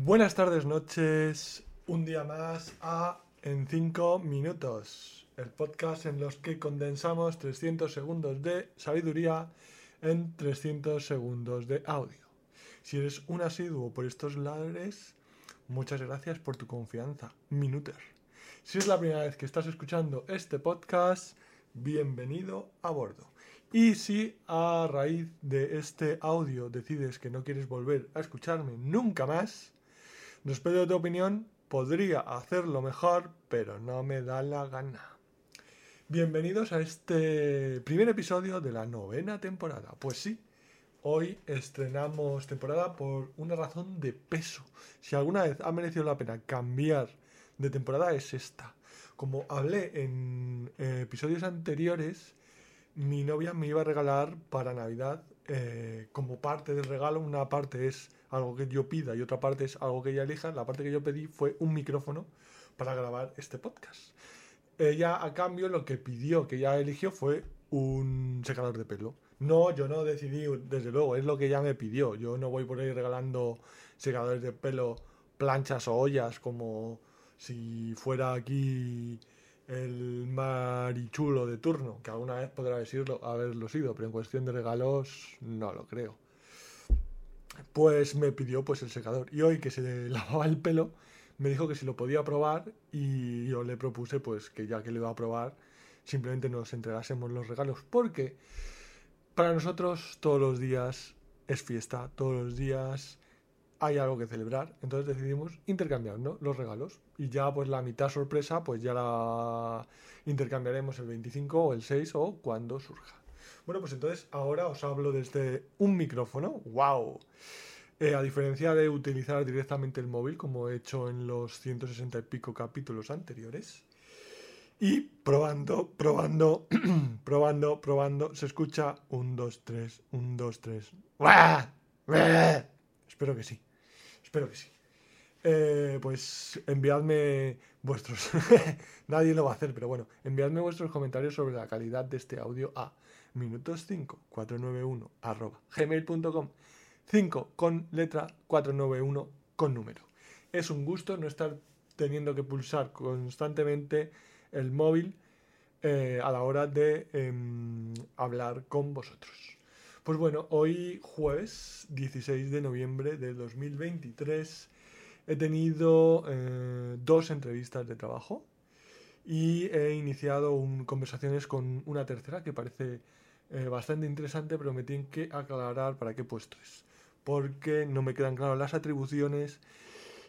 Buenas tardes, noches. Un día más a En 5 Minutos. El podcast en los que condensamos 300 segundos de sabiduría en 300 segundos de audio. Si eres un asiduo por estos lares, muchas gracias por tu confianza. Minuter. Si es la primera vez que estás escuchando este podcast, bienvenido a bordo. Y si a raíz de este audio decides que no quieres volver a escucharme nunca más, Respeto tu opinión, podría hacerlo mejor, pero no me da la gana. Bienvenidos a este primer episodio de la novena temporada. Pues sí, hoy estrenamos temporada por una razón de peso. Si alguna vez ha merecido la pena cambiar de temporada es esta. Como hablé en eh, episodios anteriores, mi novia me iba a regalar para Navidad eh, como parte del regalo, una parte es algo que yo pida y otra parte es algo que ella elija. La parte que yo pedí fue un micrófono para grabar este podcast. Ella a cambio lo que pidió, que ella eligió fue un secador de pelo. No, yo no decidí, desde luego, es lo que ella me pidió. Yo no voy por ahí regalando secadores de pelo, planchas o ollas como si fuera aquí el marichulo de turno, que alguna vez podrá decirlo, haberlo sido, pero en cuestión de regalos no lo creo. Pues me pidió pues el secador. Y hoy que se lavaba el pelo me dijo que si lo podía probar y yo le propuse pues que ya que lo iba a probar simplemente nos entregásemos los regalos. Porque para nosotros todos los días es fiesta, todos los días hay algo que celebrar, entonces decidimos intercambiar los regalos. Y ya pues la mitad sorpresa pues ya la intercambiaremos el 25 o el 6 o cuando surja. Bueno, pues entonces ahora os hablo desde un micrófono, wow. Eh, a diferencia de utilizar directamente el móvil como he hecho en los 160 y pico capítulos anteriores. Y probando, probando, probando, probando, se escucha un 2, 3, un 2, 3. Espero que sí. Espero que sí. Eh, pues enviadme vuestros. Nadie lo va a hacer, pero bueno, enviadme vuestros comentarios sobre la calidad de este audio a minutos5 491 arroba gmail.com 5 con letra 491 con número. Es un gusto no estar teniendo que pulsar constantemente el móvil eh, a la hora de em, hablar con vosotros. Pues bueno, hoy jueves 16 de noviembre del 2023 he tenido eh, dos entrevistas de trabajo y he iniciado conversaciones con una tercera que parece eh, bastante interesante, pero me tienen que aclarar para qué puesto es, porque no me quedan claras las atribuciones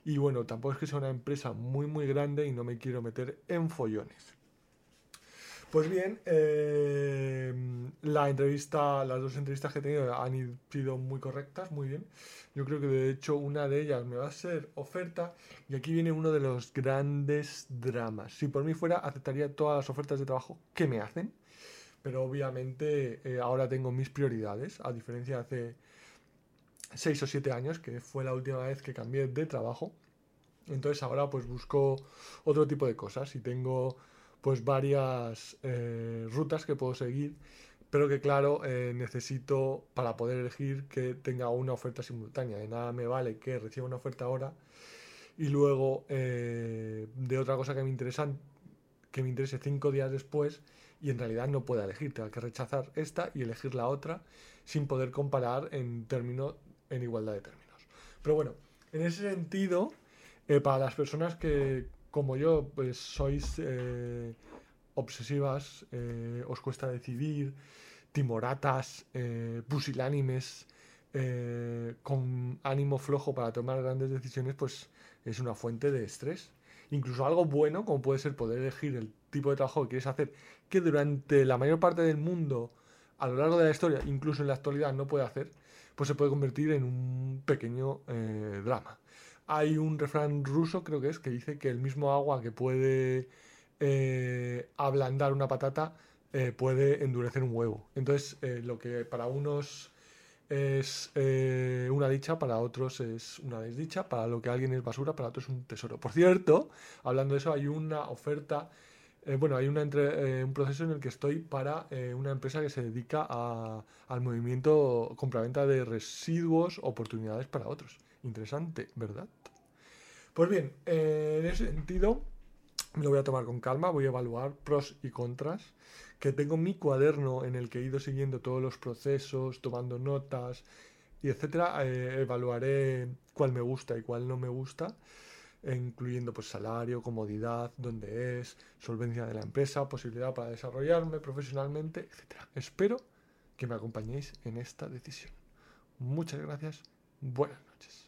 y bueno, tampoco es que sea una empresa muy muy grande y no me quiero meter en follones. Pues bien, eh, la entrevista, las dos entrevistas que he tenido han sido muy correctas, muy bien. Yo creo que de hecho una de ellas me va a ser oferta y aquí viene uno de los grandes dramas. Si por mí fuera, aceptaría todas las ofertas de trabajo que me hacen, pero obviamente eh, ahora tengo mis prioridades, a diferencia de hace seis o siete años, que fue la última vez que cambié de trabajo. Entonces ahora pues busco otro tipo de cosas y tengo pues varias eh, rutas que puedo seguir, pero que claro, eh, necesito para poder elegir que tenga una oferta simultánea. De nada me vale que reciba una oferta ahora y luego eh, de otra cosa que me interesa, que me interese cinco días después y en realidad no pueda elegir, tenga que rechazar esta y elegir la otra sin poder comparar en términos, en igualdad de términos. Pero bueno, en ese sentido, para las personas que como yo, pues sois eh, obsesivas, eh, os cuesta decidir, timoratas, eh, pusilánimes, con ánimo flojo para tomar grandes decisiones, pues es una fuente de estrés. Incluso algo bueno, como puede ser poder elegir el tipo de trabajo que quieres hacer, que durante la mayor parte del mundo, a lo largo de la historia, incluso en la actualidad, no puede hacer, pues se puede convertir en un pequeño drama hay un refrán ruso, creo que es, que dice que el mismo agua que puede eh, ablandar una patata eh, puede endurecer un huevo. Entonces, eh, lo que para unos es una dicha, para otros es una desdicha, para lo que alguien es basura, para otros es un tesoro. Por cierto, hablando de eso, hay una oferta, bueno, hay una un proceso en el que estoy para una empresa que se dedica al movimiento compraventa de residuos, oportunidades para otros. Interesante, ¿verdad? Pues bien, eh, en ese sentido, me lo voy a tomar con calma, voy a evaluar pros y contras, que tengo mi cuaderno en el que he ido siguiendo todos los procesos, tomando notas y etcétera, eh, evaluaré cuál me gusta y cuál no me gusta, incluyendo pues salario, comodidad, dónde es, solvencia de la empresa, posibilidad para desarrollarme profesionalmente, etcétera. Espero que me acompañéis en esta decisión. Muchas gracias, buenas noches.